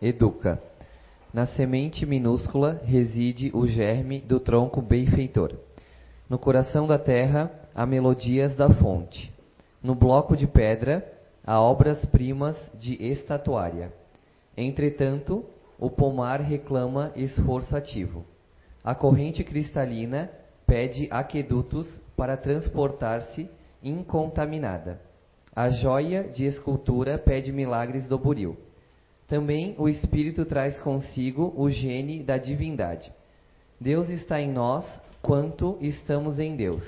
educa. Na semente minúscula reside o germe do tronco benfeitor. No coração da terra há melodias da fonte. No bloco de pedra há obras-primas de estatuária. Entretanto, o pomar reclama esforço ativo. A corrente cristalina pede aquedutos para transportar-se incontaminada. A joia de escultura pede milagres do buril. Também o Espírito traz consigo o gene da divindade. Deus está em nós quanto estamos em Deus.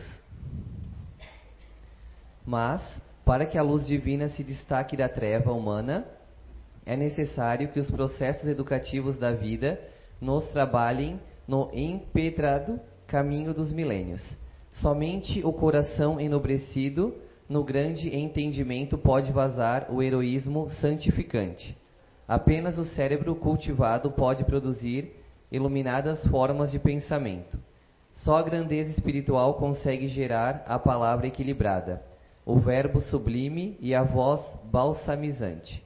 Mas, para que a luz divina se destaque da treva humana, é necessário que os processos educativos da vida nos trabalhem no empedrado caminho dos milênios. Somente o coração enobrecido no grande entendimento pode vazar o heroísmo santificante. Apenas o cérebro cultivado pode produzir iluminadas formas de pensamento. Só a grandeza espiritual consegue gerar a palavra equilibrada, o verbo sublime e a voz balsamizante.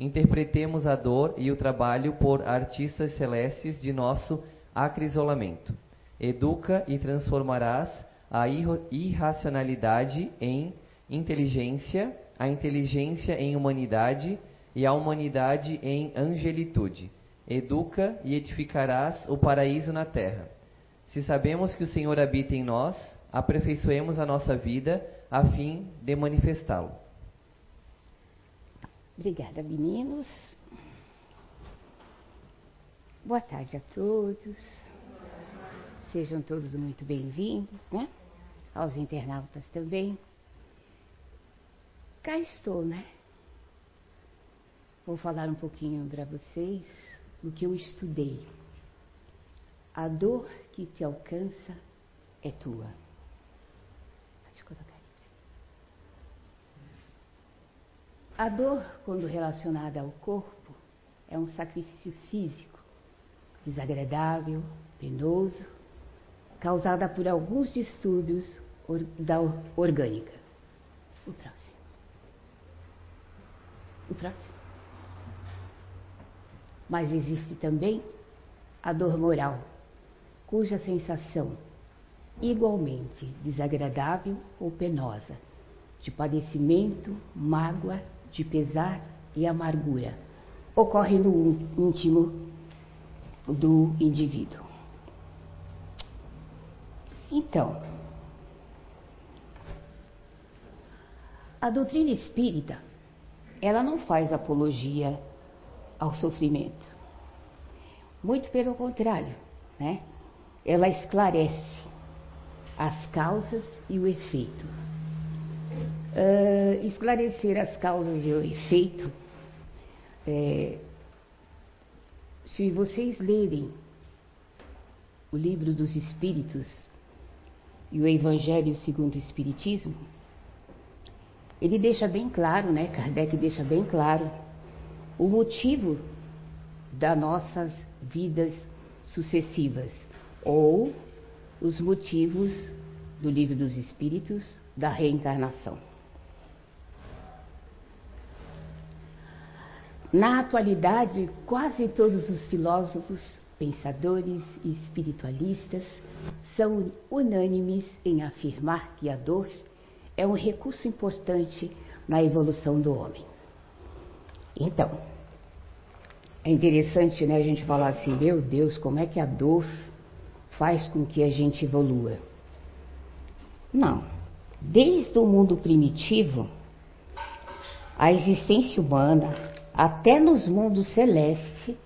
Interpretemos a dor e o trabalho por artistas celestes de nosso acrisolamento. Educa e transformarás a irracionalidade em inteligência, a inteligência em humanidade e a humanidade em angelitude. Educa e edificarás o paraíso na terra. Se sabemos que o Senhor habita em nós, aperfeiçoemos a nossa vida a fim de manifestá-lo. Obrigada, meninos. Boa tarde a todos. Sejam todos muito bem-vindos, né? Aos internautas também. Cá estou, né? Vou falar um pouquinho para vocês do que eu estudei. A dor que te alcança é tua. A dor, quando relacionada ao corpo, é um sacrifício físico, desagradável, penoso, causada por alguns distúrbios da orgânica. O próximo. O próximo. Mas existe também a dor moral, cuja sensação, igualmente desagradável ou penosa, de padecimento, mágoa, de pesar e amargura, ocorre no íntimo do indivíduo. Então, a doutrina espírita, ela não faz apologia ao sofrimento. Muito pelo contrário, né? Ela esclarece as causas e o efeito. Uh, esclarecer as causas e o efeito, é, se vocês lerem o livro dos Espíritos e o Evangelho segundo o Espiritismo, ele deixa bem claro, né? Kardec deixa bem claro o motivo das nossas vidas sucessivas ou os motivos do livro dos Espíritos da reencarnação. Na atualidade, quase todos os filósofos, pensadores e espiritualistas são unânimes em afirmar que a dor é um recurso importante na evolução do homem. Então, é interessante né, a gente falar assim, meu Deus, como é que a dor faz com que a gente evolua? Não. Desde o mundo primitivo, a existência humana, até nos mundos celestes,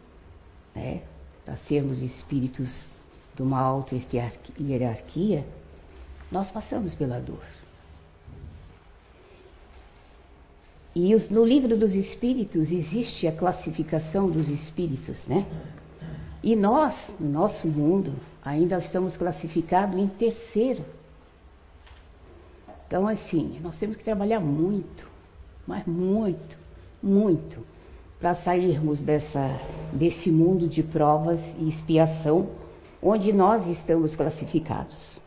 né, para sermos espíritos de uma alta hierarquia, nós passamos pela dor. E os, no livro dos espíritos existe a classificação dos espíritos, né? E nós, no nosso mundo, ainda estamos classificados em terceiro. Então, assim, nós temos que trabalhar muito, mas muito, muito, para sairmos dessa, desse mundo de provas e expiação onde nós estamos classificados.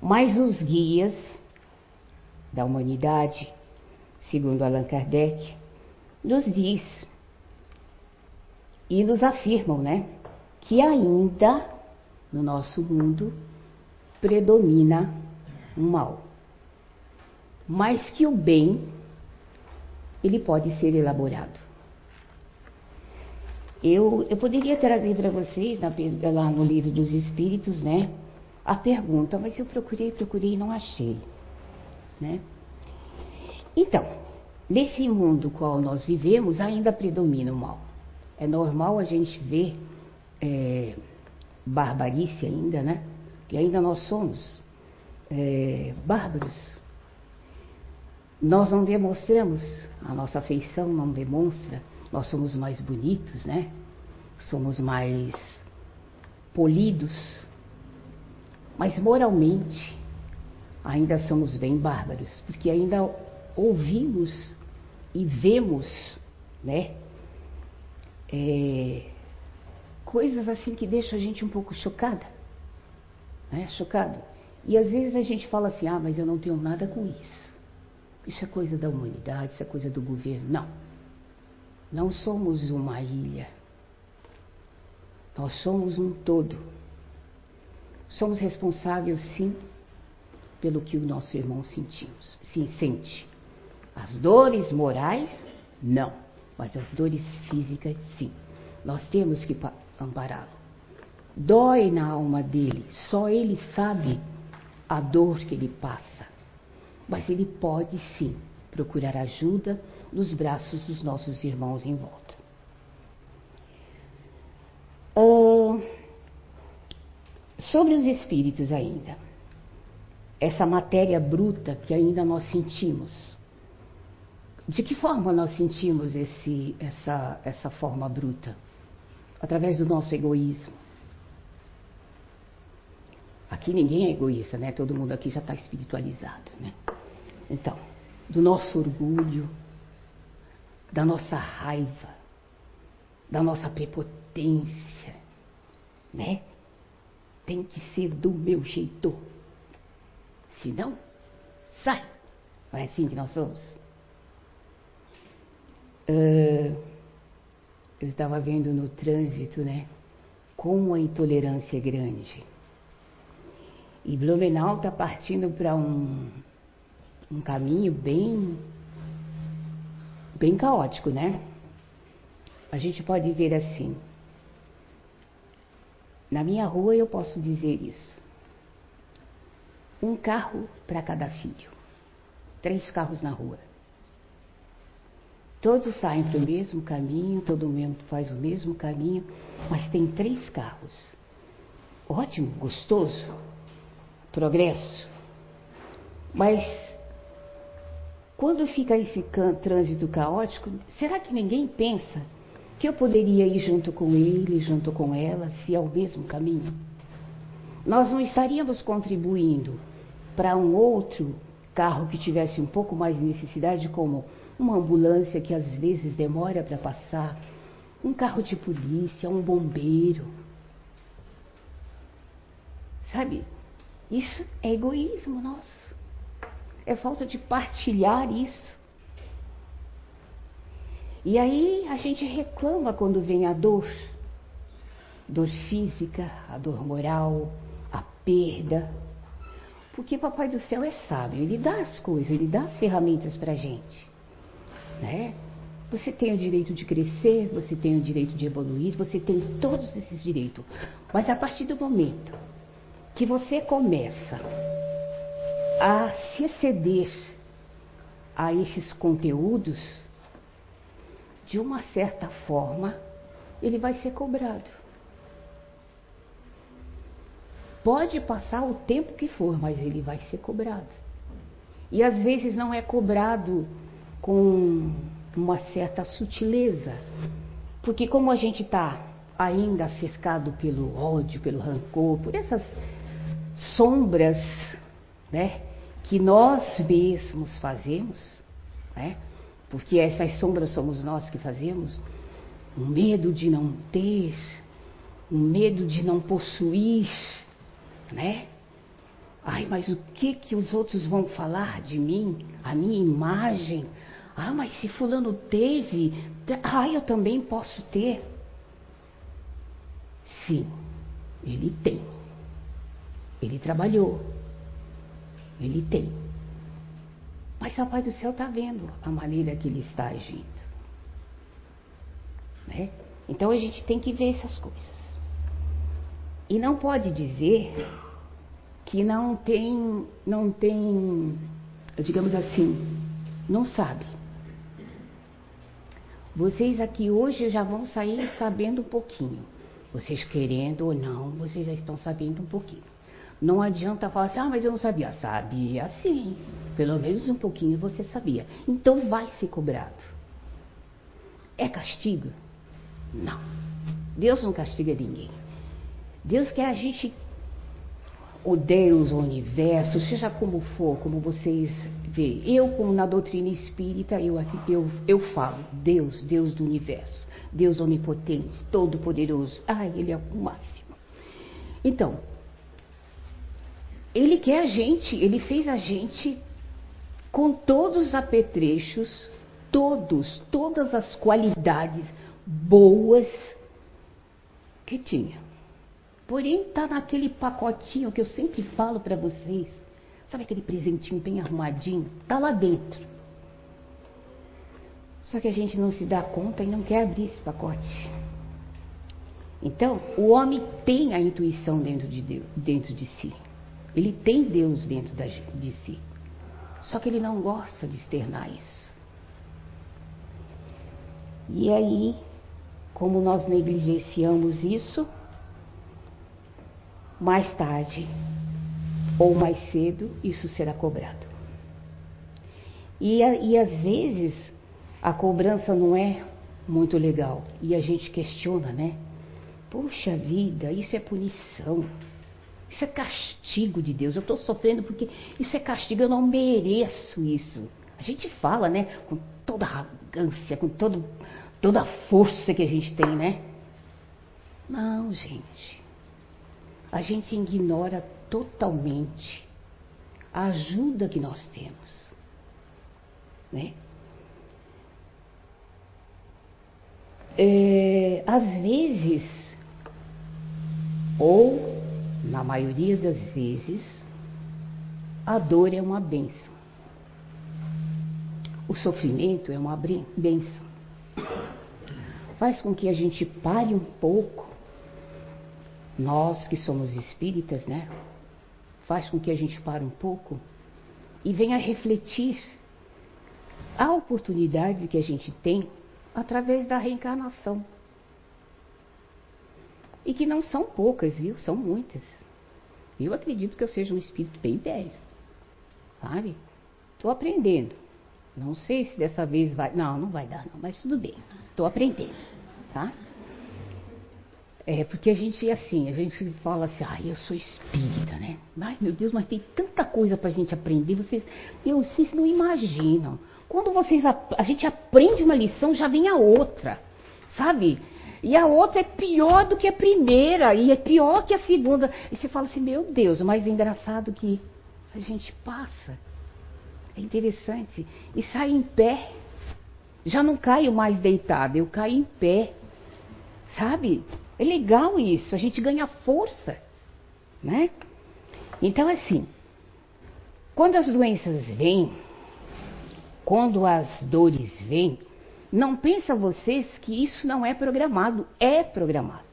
Mas os guias da humanidade, segundo Allan Kardec, nos diz e nos afirmam, né, que ainda no nosso mundo predomina o mal. Mas que o bem ele pode ser elaborado. Eu, eu poderia trazer para vocês, na, lá no livro dos Espíritos, né, a pergunta, mas eu procurei, procurei e não achei. Né? Então, nesse mundo qual nós vivemos, ainda predomina o mal. É normal a gente ver é, barbarice ainda, né? Que ainda nós somos é, bárbaros. Nós não demonstramos, a nossa afeição não demonstra, nós somos mais bonitos, né? Somos mais polidos, mas moralmente ainda somos bem bárbaros, porque ainda ouvimos e vemos, né? É, coisas assim que deixam a gente um pouco chocada, né? Chocado. E às vezes a gente fala assim, ah, mas eu não tenho nada com isso. Isso é coisa da humanidade, isso é coisa do governo. Não. Não somos uma ilha. Nós somos um todo. Somos responsáveis, sim, pelo que o nosso irmão sentimos, sim, sente. As dores morais, não. Mas as dores físicas, sim. Nós temos que ampará-lo. Dói na alma dele, só ele sabe a dor que ele passa. Mas ele pode sim procurar ajuda nos braços dos nossos irmãos em volta. Uh, sobre os espíritos ainda, essa matéria bruta que ainda nós sentimos. De que forma nós sentimos esse, essa, essa forma bruta? Através do nosso egoísmo. Aqui ninguém é egoísta, né? Todo mundo aqui já está espiritualizado, né? Então, do nosso orgulho, da nossa raiva, da nossa prepotência, né? Tem que ser do meu jeito. Se não, sai. Não é assim que nós somos? Uh, eu estava vendo no trânsito, né? Como a intolerância é grande. E Blumenau está partindo para um, um caminho bem, bem caótico, né? A gente pode ver assim. Na minha rua eu posso dizer isso. Um carro para cada filho. Três carros na rua. Todos saem para o mesmo caminho, todo mundo faz o mesmo caminho, mas tem três carros. Ótimo, gostoso, progresso. Mas quando fica esse trânsito caótico, será que ninguém pensa que eu poderia ir junto com ele, junto com ela, se é o mesmo caminho? Nós não estaríamos contribuindo para um outro carro que tivesse um pouco mais de necessidade, como uma ambulância que às vezes demora para passar, um carro de polícia, um bombeiro. Sabe? Isso é egoísmo nosso. É falta de partilhar isso. E aí a gente reclama quando vem a dor. Dor física, a dor moral, a perda. Porque Papai do Céu é sábio, ele dá as coisas, ele dá as ferramentas para a gente. Né? Você tem o direito de crescer, você tem o direito de evoluir, você tem todos esses direitos. Mas a partir do momento que você começa a se exceder a esses conteúdos, de uma certa forma, ele vai ser cobrado. Pode passar o tempo que for, mas ele vai ser cobrado. E às vezes não é cobrado com uma certa sutileza, porque como a gente está ainda cercado pelo ódio, pelo rancor, por essas sombras, né, que nós mesmos fazemos, né, porque essas sombras somos nós que fazemos, um medo de não ter, um medo de não possuir, né? Ai, mas o que que os outros vão falar de mim? A minha imagem? Ah, mas se fulano teve, ai, eu também posso ter. Sim, ele tem. Ele trabalhou. Ele tem. Mas o Pai do Céu está vendo a maneira que ele está agindo. Né? Então a gente tem que ver essas coisas. E não pode dizer que não tem, não tem, digamos assim, não sabe. Vocês aqui hoje já vão sair sabendo um pouquinho. Vocês querendo ou não, vocês já estão sabendo um pouquinho. Não adianta falar assim, ah, mas eu não sabia. Sabia sim. Pelo menos um pouquinho você sabia. Então vai ser cobrado. É castigo? Não. Deus não castiga ninguém. Deus quer a gente, o Deus, o universo, seja como for, como vocês vê. Eu, como na doutrina espírita, eu, eu, eu falo, Deus, Deus do universo, Deus onipotente, todo-poderoso. Ah, Ele é o máximo. Então, Ele quer a gente, Ele fez a gente com todos os apetrechos, todos, todas as qualidades boas que tinha. Porém, está naquele pacotinho que eu sempre falo para vocês Sabe aquele presentinho bem arrumadinho? Está lá dentro. Só que a gente não se dá conta e não quer abrir esse pacote. Então, o homem tem a intuição dentro de, Deus, dentro de si. Ele tem Deus dentro de si. Só que ele não gosta de externar isso. E aí, como nós negligenciamos isso, mais tarde ou mais cedo isso será cobrado. E, e às vezes a cobrança não é muito legal e a gente questiona, né? Poxa vida, isso é punição. Isso é castigo de Deus. Eu estou sofrendo porque isso é castigo, eu não mereço isso. A gente fala, né? Com toda arrogância, com todo, toda a força que a gente tem, né? Não, gente. A gente ignora totalmente a ajuda que nós temos. Né? É, às vezes, ou na maioria das vezes, a dor é uma benção. O sofrimento é uma benção. Faz com que a gente pare um pouco, nós que somos espíritas, né? Faz com que a gente pare um pouco e venha refletir a oportunidade que a gente tem através da reencarnação. E que não são poucas, viu? São muitas. Eu acredito que eu seja um espírito bem velho. Sabe? Estou aprendendo. Não sei se dessa vez vai. Não, não vai dar, não, mas tudo bem. Estou aprendendo. Tá? É, porque a gente, assim, a gente fala assim, ah, eu sou espírita, né? Ai, meu Deus, mas tem tanta coisa pra gente aprender. Vocês, eu, vocês não imaginam. Quando vocês, a gente aprende uma lição, já vem a outra, sabe? E a outra é pior do que a primeira, e é pior que a segunda. E você fala assim, meu Deus, o mais engraçado que a gente passa. É interessante. E sai em pé. Já não caio mais deitada, eu caio em pé. Sabe? É legal isso, a gente ganha força, né? Então, assim, quando as doenças vêm, quando as dores vêm, não pensa vocês que isso não é programado, é programado.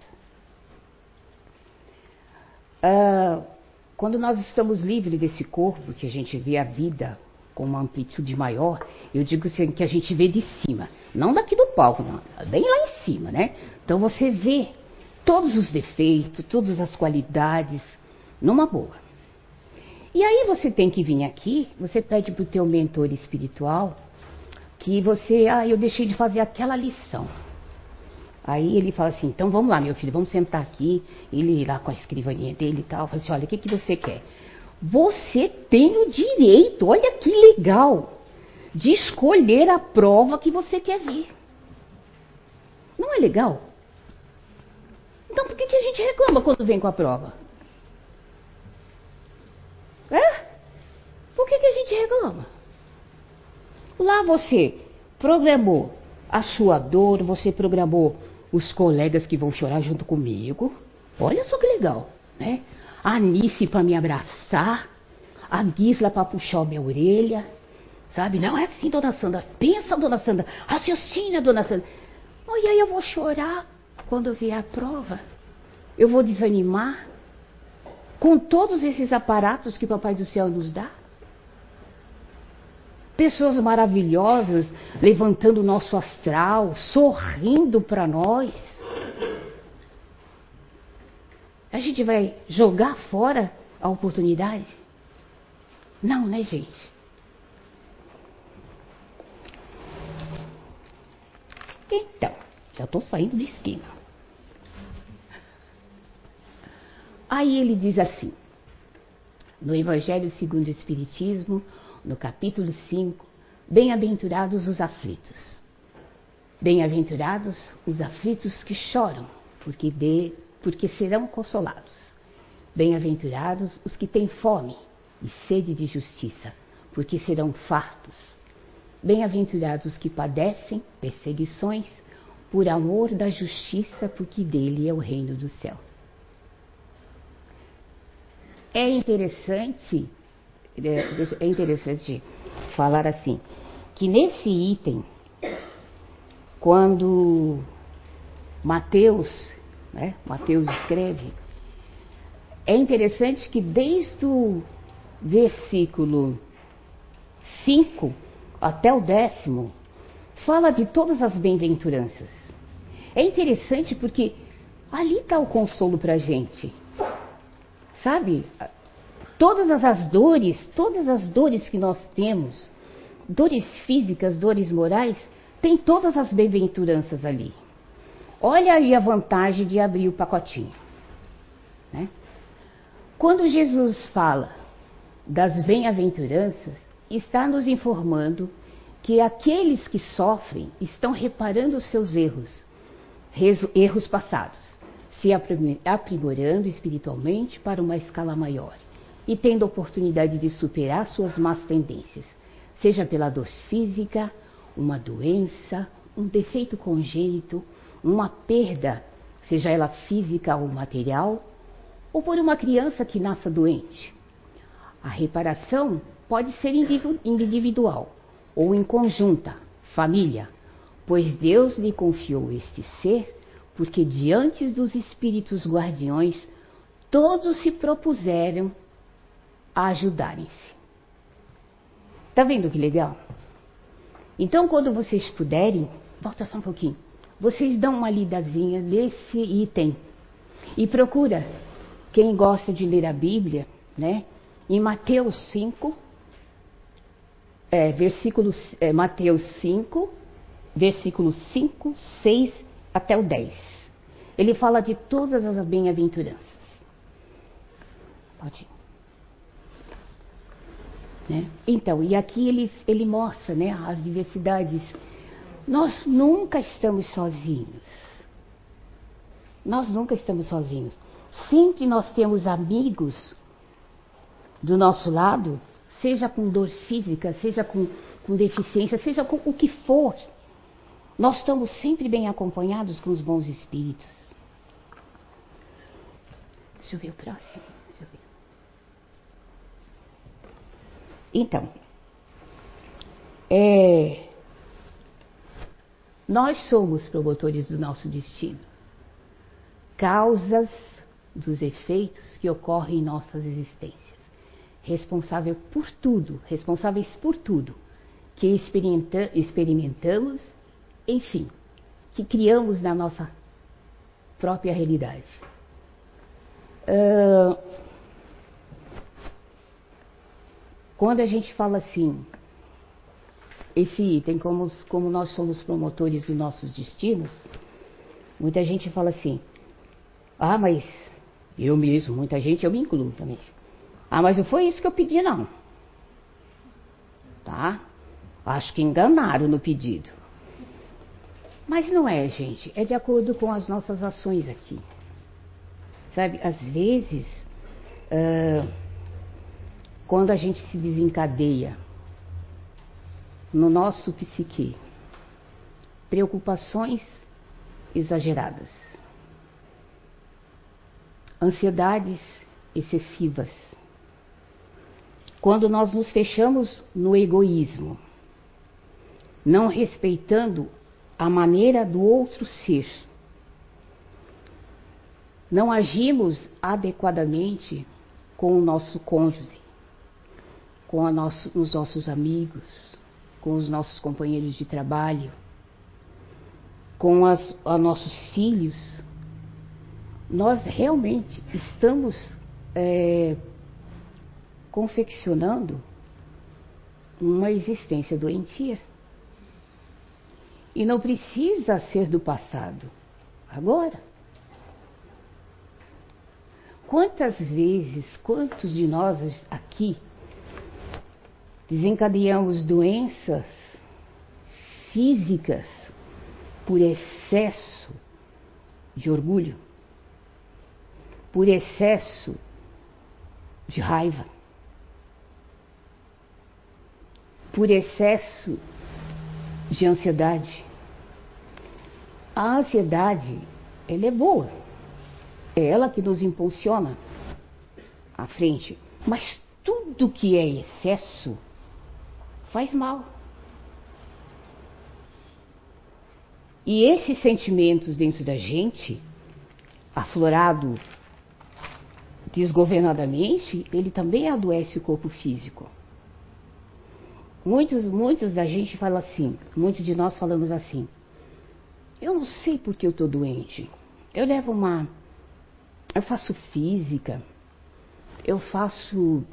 Ah, quando nós estamos livres desse corpo, que a gente vê a vida com uma amplitude maior, eu digo assim, que a gente vê de cima, não daqui do palco, não, bem lá em cima, né? Então você vê todos os defeitos, todas as qualidades, numa boa. E aí você tem que vir aqui, você pede para o teu mentor espiritual que você, ah, eu deixei de fazer aquela lição. Aí ele fala assim, então vamos lá, meu filho, vamos sentar aqui. Ele lá com a escrivaninha dele e tal, fala assim, olha, o que, que você quer? Você tem o direito, olha que legal, de escolher a prova que você quer ver. Não é legal? Então por que, que a gente reclama quando vem com a prova? É? Por que, que a gente reclama? Lá você programou a sua dor, você programou os colegas que vão chorar junto comigo, Olha só que legal, né? A Anice para me abraçar, a Gisla para puxar minha orelha, sabe? Não é assim, dona Sandra. Pensa, dona Sandra. Raciocina, dona Sandra. E aí eu vou chorar quando vier a prova. Eu vou desanimar com todos esses aparatos que o Papai do Céu nos dá. Pessoas maravilhosas levantando o nosso astral, sorrindo para nós. A gente vai jogar fora a oportunidade? Não, né, gente? Então, já estou saindo do esquema. Aí ele diz assim, no Evangelho segundo o Espiritismo, no capítulo 5, Bem-aventurados os aflitos. Bem-aventurados os aflitos que choram, porque de porque serão consolados. Bem-aventurados os que têm fome e sede de justiça, porque serão fartos. Bem-aventurados os que padecem perseguições por amor da justiça, porque dele é o reino do céu. É interessante, é, é interessante falar assim, que nesse item, quando Mateus né? Mateus escreve. É interessante que desde o versículo 5 até o décimo, fala de todas as bem-aventuranças. É interessante porque ali está o consolo para a gente. Sabe? Todas as dores, todas as dores que nós temos, dores físicas, dores morais, tem todas as bem-aventuranças ali. Olha aí a vantagem de abrir o pacotinho. Né? Quando Jesus fala das bem-aventuranças, está nos informando que aqueles que sofrem estão reparando os seus erros, erros passados, se aprimorando espiritualmente para uma escala maior e tendo a oportunidade de superar suas más tendências, seja pela dor física, uma doença, um defeito congênito uma perda, seja ela física ou material, ou por uma criança que nasça doente. A reparação pode ser individual ou em conjunta, família, pois Deus lhe confiou este ser, porque diante dos espíritos guardiões todos se propuseram a ajudarem-se. Tá vendo que legal? Então, quando vocês puderem, volta só um pouquinho vocês dão uma lidazinha nesse item e procura quem gosta de ler a Bíblia, né? Em Mateus 5, é, versículo, é, Mateus 5, versículos 5, 6 até o 10. Ele fala de todas as bem-aventuranças. Pode ir. Né? Então, e aqui ele, ele mostra né, as diversidades nós nunca estamos sozinhos. Nós nunca estamos sozinhos. Sempre nós temos amigos do nosso lado, seja com dor física, seja com, com deficiência, seja com o que for. Nós estamos sempre bem acompanhados com os bons espíritos. Deixa eu ver o próximo. Então, é, nós somos promotores do nosso destino, causas dos efeitos que ocorrem em nossas existências, responsável por tudo, responsáveis por tudo que experimenta, experimentamos, enfim, que criamos na nossa própria realidade. Quando a gente fala assim, esse item, como, como nós somos promotores de nossos destinos, muita gente fala assim, ah, mas eu mesmo, muita gente, eu me incluo também. Ah, mas não foi isso que eu pedi, não. Tá? Acho que enganaram no pedido. Mas não é, gente. É de acordo com as nossas ações aqui. Sabe, às vezes, uh, quando a gente se desencadeia no nosso psique. Preocupações exageradas. ansiedades excessivas. Quando nós nos fechamos no egoísmo, não respeitando a maneira do outro ser, não agimos adequadamente com o nosso cônjuge, com nosso, os nossos amigos, com os nossos companheiros de trabalho, com as, os nossos filhos, nós realmente estamos é, confeccionando uma existência doentia. E não precisa ser do passado, agora. Quantas vezes, quantos de nós aqui desencadeamos doenças físicas por excesso de orgulho, por excesso de raiva, por excesso de ansiedade. A ansiedade, ela é boa. É ela que nos impulsiona à frente. Mas tudo que é excesso faz mal. E esses sentimentos dentro da gente, aflorado desgovernadamente, ele também adoece o corpo físico. Muitos, muitos da gente fala assim, muitos de nós falamos assim, eu não sei porque eu estou doente. Eu levo uma. Eu faço física, eu faço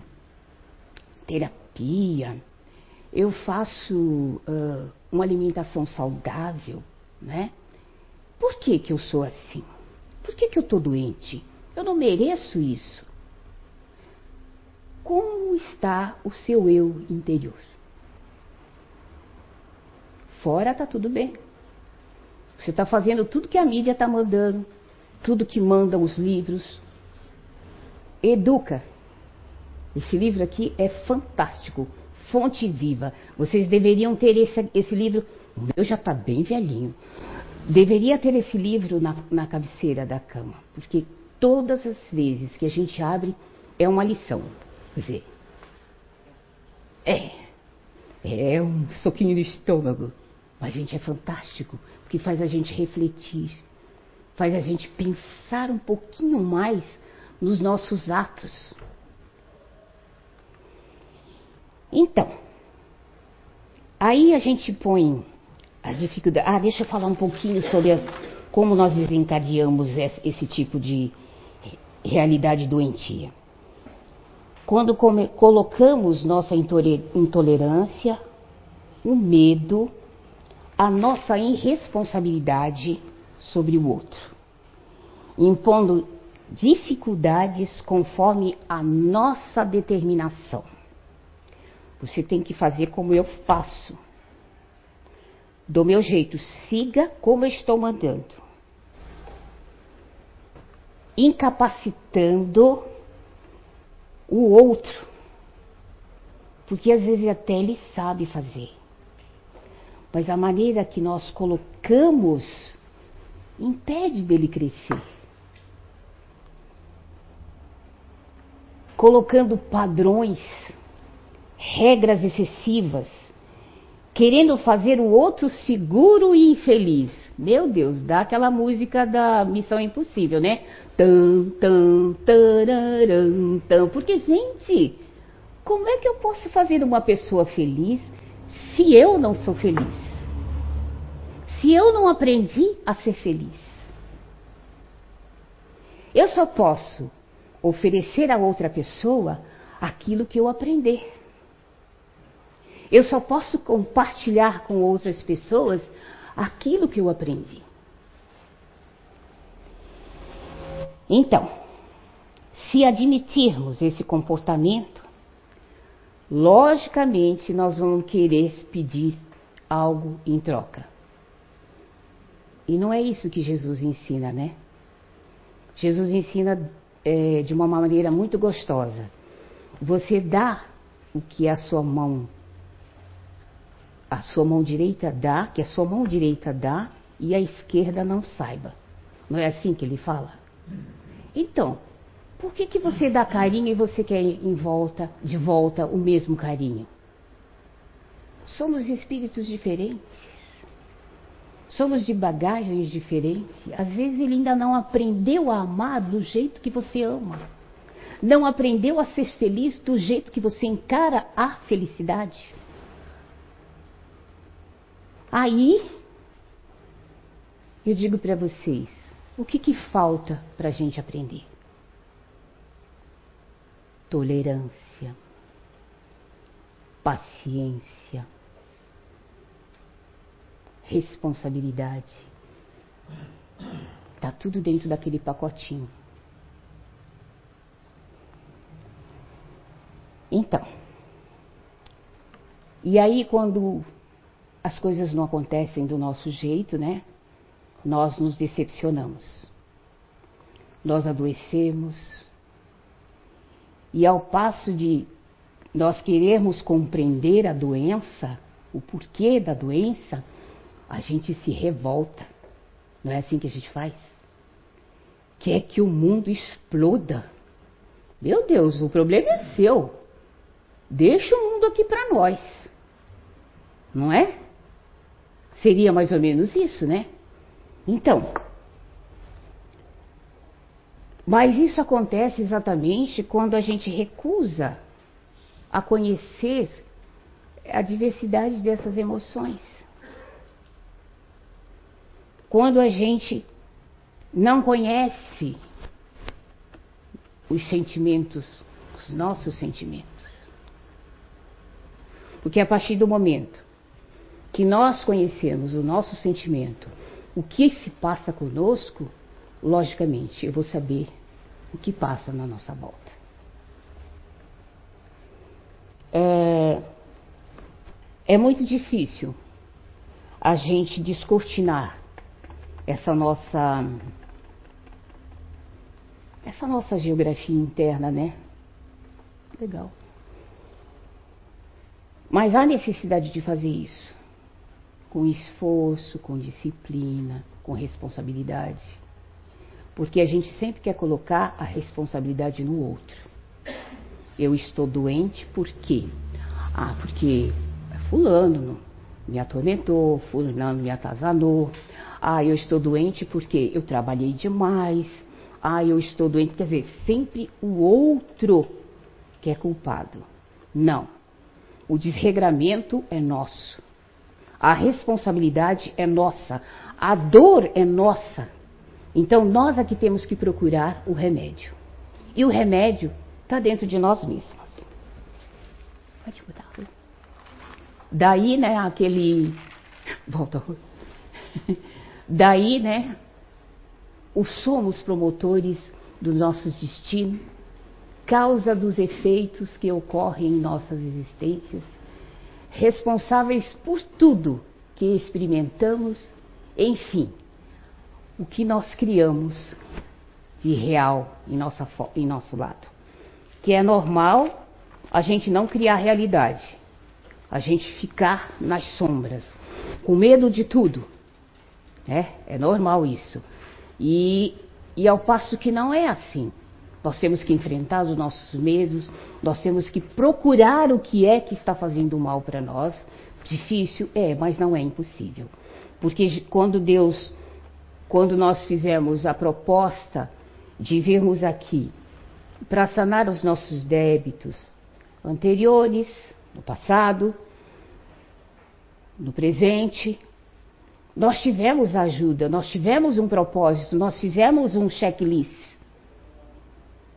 terapia, eu faço uh, uma alimentação saudável, né? Por que, que eu sou assim? Por que, que eu estou doente? Eu não mereço isso. Como está o seu eu interior? Fora está tudo bem. Você está fazendo tudo que a mídia está mandando, tudo que mandam os livros. Educa. Esse livro aqui é fantástico. Fonte Viva. Vocês deveriam ter esse, esse livro. O meu já está bem velhinho. Deveria ter esse livro na, na cabeceira da cama. Porque todas as vezes que a gente abre é uma lição. Quer dizer, é. É um soquinho no estômago. Mas, gente, é fantástico que faz a gente refletir, faz a gente pensar um pouquinho mais nos nossos atos. Então, aí a gente põe as dificuldades. Ah, deixa eu falar um pouquinho sobre as, como nós desencadeamos esse tipo de realidade doentia. Quando colocamos nossa intolerância, o medo, a nossa irresponsabilidade sobre o outro, impondo dificuldades conforme a nossa determinação. Você tem que fazer como eu faço. Do meu jeito, siga como eu estou mandando. Incapacitando o outro. Porque às vezes até ele sabe fazer mas a maneira que nós colocamos impede dele crescer. Colocando padrões, regras excessivas, querendo fazer o outro seguro e infeliz. Meu Deus, dá aquela música da Missão Impossível, né? Tam, tam, tararam, tam. Porque, gente, como é que eu posso fazer uma pessoa feliz se eu não sou feliz? se eu não aprendi a ser feliz? Eu só posso oferecer a outra pessoa aquilo que eu aprender. Eu só posso compartilhar com outras pessoas aquilo que eu aprendi. Então, se admitirmos esse comportamento, logicamente nós vamos querer pedir algo em troca. E não é isso que Jesus ensina, né? Jesus ensina é, de uma maneira muito gostosa. Você dá o que a sua mão, a sua mão direita dá, que a sua mão direita dá e a esquerda não saiba. Não é assim que ele fala? Então, Por que, que você dá carinho e você quer em volta, de volta o mesmo carinho? Somos espíritos diferentes. Somos de bagagens diferentes. Às vezes ele ainda não aprendeu a amar do jeito que você ama. Não aprendeu a ser feliz do jeito que você encara a felicidade. Aí, eu digo para vocês, o que, que falta para a gente aprender? Tolerância, paciência, responsabilidade. Está tudo dentro daquele pacotinho. Então, e aí quando as coisas não acontecem do nosso jeito, né? Nós nos decepcionamos. Nós adoecemos. E ao passo de nós querermos compreender a doença, o porquê da doença, a gente se revolta. Não é assim que a gente faz? Quer que o mundo exploda. Meu Deus, o problema é seu. Deixa o mundo aqui para nós. Não é? Seria mais ou menos isso, né? Então, mas isso acontece exatamente quando a gente recusa a conhecer a diversidade dessas emoções. Quando a gente não conhece os sentimentos, os nossos sentimentos. Porque a partir do momento que nós conhecemos o nosso sentimento, o que se passa conosco, logicamente eu vou saber o que passa na nossa volta. É, é muito difícil a gente descortinar essa nossa essa nossa geografia interna, né? Legal. Mas há necessidade de fazer isso com esforço, com disciplina, com responsabilidade. Porque a gente sempre quer colocar a responsabilidade no outro. Eu estou doente por quê? Ah, porque fulano me atormentou, fulano me atazanou. Ah, eu estou doente porque eu trabalhei demais. Ah, eu estou doente. Quer dizer, sempre o outro que é culpado. Não. O desregramento é nosso. A responsabilidade é nossa, a dor é nossa. Então nós aqui temos que procurar o remédio. E o remédio está dentro de nós mesmos. Pode mudar. Daí, né, aquele. Volta. Daí, né, o somos promotores dos nossos destinos, causa dos efeitos que ocorrem em nossas existências responsáveis por tudo que experimentamos, enfim, o que nós criamos de real em, nossa, em nosso lado. Que é normal a gente não criar realidade, a gente ficar nas sombras, com medo de tudo. É, é normal isso. E, e ao passo que não é assim. Nós temos que enfrentar os nossos medos, nós temos que procurar o que é que está fazendo mal para nós. Difícil é, mas não é impossível. Porque quando Deus, quando nós fizemos a proposta de virmos aqui para sanar os nossos débitos anteriores, no passado, no presente, nós tivemos ajuda, nós tivemos um propósito, nós fizemos um checklist.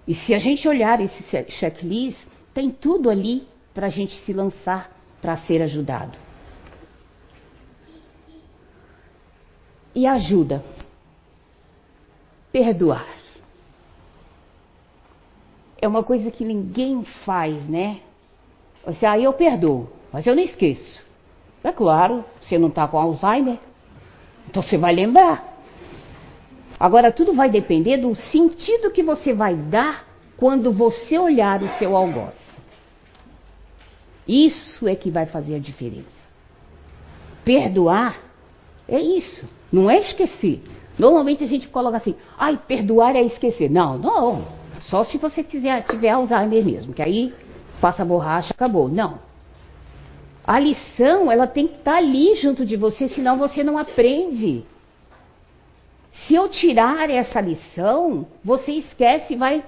E se a gente olhar esse checklist, tem tudo ali para a gente se lançar para ser ajudado. E ajuda. Perdoar. É uma coisa que ninguém faz, né? Você, ah, eu perdoo, mas eu não esqueço. É claro, você não está com Alzheimer, então você vai lembrar. Agora, tudo vai depender do sentido que você vai dar quando você olhar o seu algoz. Isso é que vai fazer a diferença. Perdoar é isso, não é esquecer. Normalmente a gente coloca assim, ai, perdoar é esquecer. Não, não. Só se você quiser, tiver Alzheimer mesmo, que aí passa a borracha, acabou. Não. A lição, ela tem que estar tá ali junto de você, senão você não aprende. Se eu tirar essa lição, você esquece e vai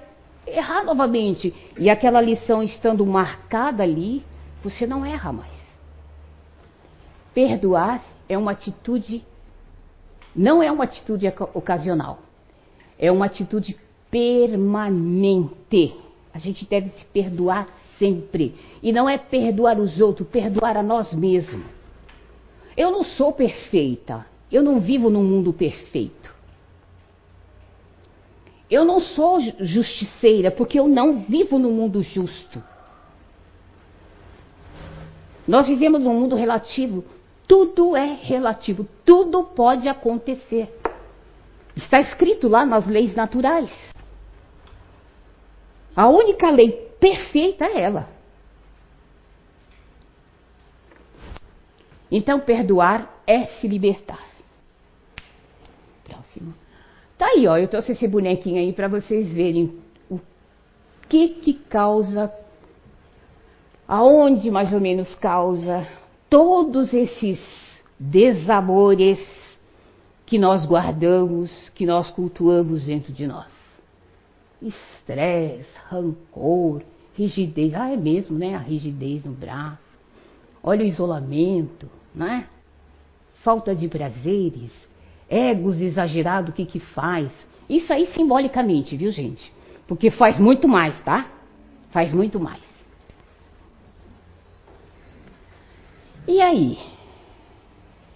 errar novamente. E aquela lição estando marcada ali, você não erra mais. Perdoar é uma atitude, não é uma atitude ocasional, é uma atitude permanente. A gente deve se perdoar sempre. E não é perdoar os outros, perdoar a nós mesmos. Eu não sou perfeita. Eu não vivo num mundo perfeito. Eu não sou justiceira, porque eu não vivo num mundo justo. Nós vivemos num mundo relativo. Tudo é relativo, tudo pode acontecer. Está escrito lá nas leis naturais. A única lei perfeita é ela. Então, perdoar é se libertar. Próximo. Tá aí, ó. Eu trouxe esse bonequinho aí para vocês verem o que que causa, aonde mais ou menos causa todos esses desamores que nós guardamos, que nós cultuamos dentro de nós. Estresse, rancor, rigidez. Ah, é mesmo, né? A rigidez no braço. Olha o isolamento, né? Falta de prazeres, egos exagerado, o que que faz? Isso aí simbolicamente, viu, gente? Porque faz muito mais, tá? Faz muito mais. E aí?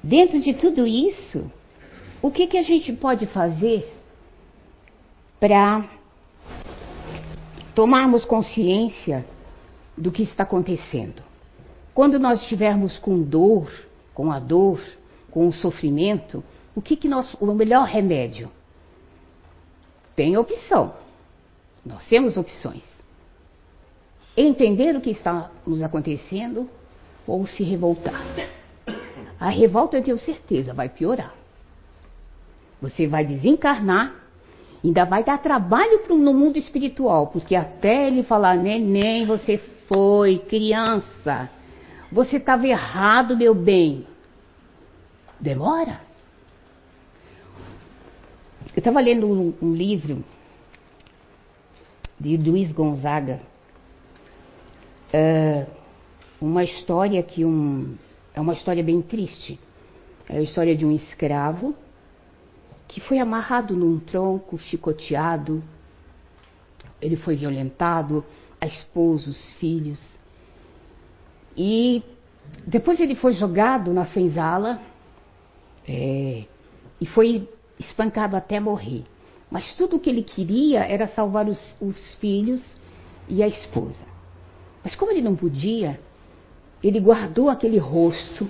Dentro de tudo isso, o que que a gente pode fazer para tomarmos consciência do que está acontecendo? Quando nós estivermos com dor, com a dor, com o sofrimento, o que, que nós, o melhor remédio? Tem opção. Nós temos opções. Entender o que está nos acontecendo ou se revoltar. A revolta, eu tenho certeza, vai piorar. Você vai desencarnar, ainda vai dar trabalho no mundo espiritual, porque até ele falar, neném, você foi criança, você estava errado, meu bem. Demora. Eu estava lendo um, um, livro de Luiz Gonzaga, uh, uma história que um, é uma história bem triste. É a história de um escravo que foi amarrado num tronco, chicoteado, ele foi violentado, a esposa, os filhos. E depois ele foi jogado na senzala é, e foi espancado até morrer. Mas tudo o que ele queria era salvar os, os filhos e a esposa. Mas como ele não podia, ele guardou aquele rosto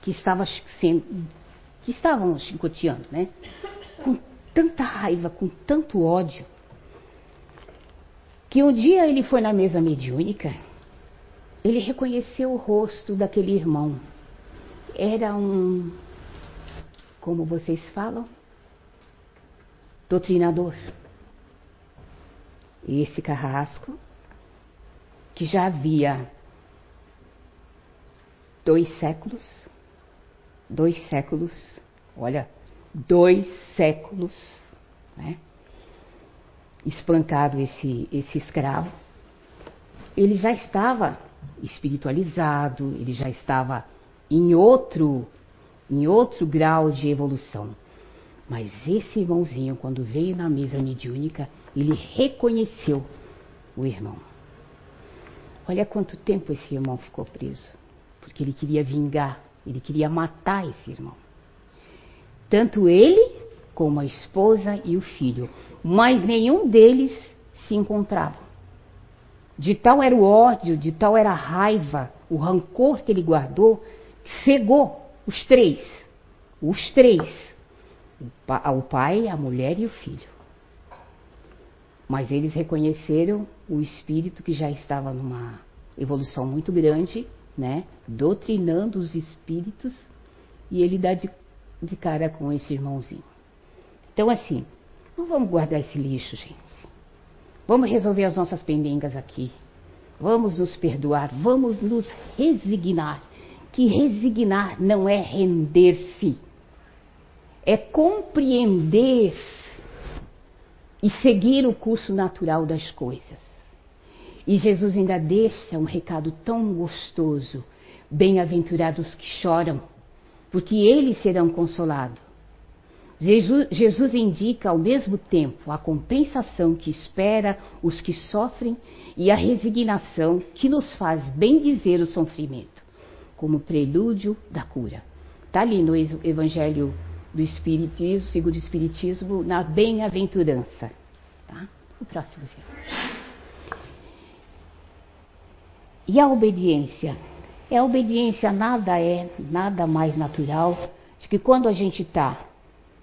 que estava sendo, que estavam chicoteando, né? Com tanta raiva, com tanto ódio, que um dia ele foi na mesa mediúnica, ele reconheceu o rosto daquele irmão. Era um, como vocês falam, doutrinador. Esse carrasco, que já havia dois séculos, dois séculos, olha, dois séculos, né? espancado esse, esse escravo, ele já estava espiritualizado, ele já estava em outro, em outro grau de evolução. Mas esse irmãozinho, quando veio na mesa mediúnica, ele reconheceu o irmão. Olha quanto tempo esse irmão ficou preso. Porque ele queria vingar, ele queria matar esse irmão. Tanto ele como a esposa e o filho. Mas nenhum deles se encontrava. De tal era o ódio, de tal era a raiva, o rancor que ele guardou, cegou os três. Os três o pai, a mulher e o filho. Mas eles reconheceram o espírito que já estava numa evolução muito grande, né? Doutrinando os espíritos e ele dá de, de cara com esse irmãozinho. Então, assim, não vamos guardar esse lixo, gente. Vamos resolver as nossas pendengas aqui. Vamos nos perdoar, vamos nos resignar. Que resignar não é render-se, é compreender e seguir o curso natural das coisas. E Jesus ainda deixa um recado tão gostoso: bem-aventurados que choram, porque eles serão consolados. Jesus, Jesus, indica ao mesmo tempo a compensação que espera os que sofrem e a resignação que nos faz bem dizer o sofrimento, como prelúdio da cura. Está ali no Evangelho do Espiritismo, segundo o Espiritismo, na bem-aventurança. Tá? O próximo filme. E a obediência? É a obediência nada é, nada mais natural de que quando a gente está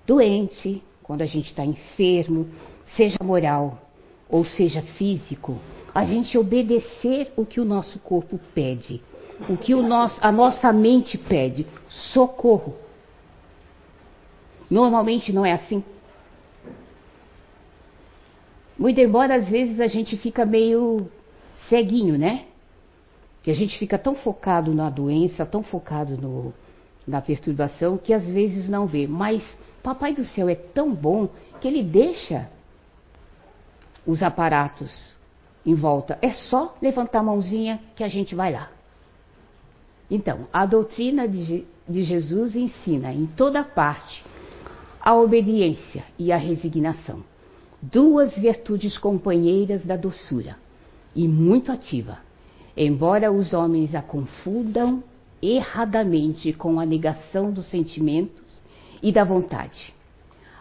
doente, quando a gente está enfermo, seja moral ou seja físico, a gente obedecer o que o nosso corpo pede, o que o nosso, a nossa mente pede, socorro. Normalmente não é assim. Muito embora às vezes a gente fica meio ceguinho, né? Que a gente fica tão focado na doença, tão focado no, na perturbação, que às vezes não vê. Mas Papai do Céu é tão bom que ele deixa os aparatos em volta. É só levantar a mãozinha que a gente vai lá. Então, a doutrina de, de Jesus ensina em toda parte a obediência e a resignação. Duas virtudes companheiras da doçura e muito ativa, embora os homens a confundam erradamente com a negação dos sentimentos e da vontade.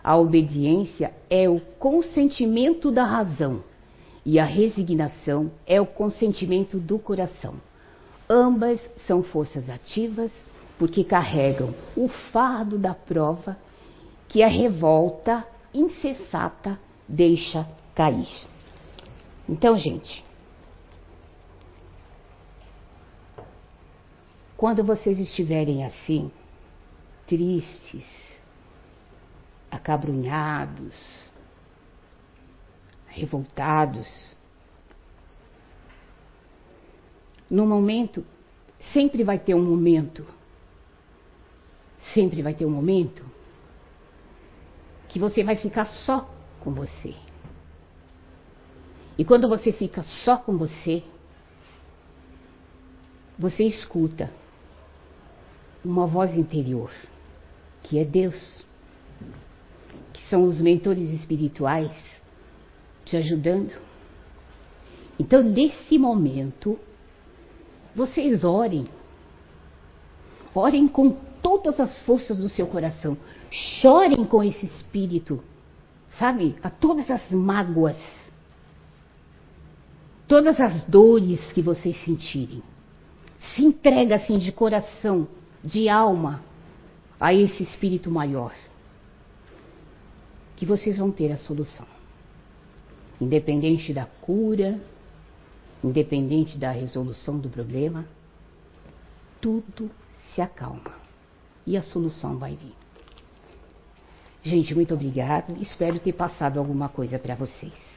A obediência é o consentimento da razão e a resignação é o consentimento do coração. Ambas são forças ativas porque carregam o fardo da prova que a revolta insensata deixa cair. Então, gente, quando vocês estiverem assim, tristes, acabrunhados, revoltados, no momento, sempre vai ter um momento, sempre vai ter um momento que você vai ficar só com você. E quando você fica só com você, você escuta uma voz interior, que é Deus, que são os mentores espirituais te ajudando. Então, nesse momento, vocês orem. Orem com todas as forças do seu coração. Chorem com esse espírito, sabe? A todas as mágoas, todas as dores que vocês sentirem. Se entrega assim de coração, de alma, a esse espírito maior. Que vocês vão ter a solução. Independente da cura, independente da resolução do problema, tudo se acalma e a solução vai vir. Gente, muito obrigado. Espero ter passado alguma coisa para vocês.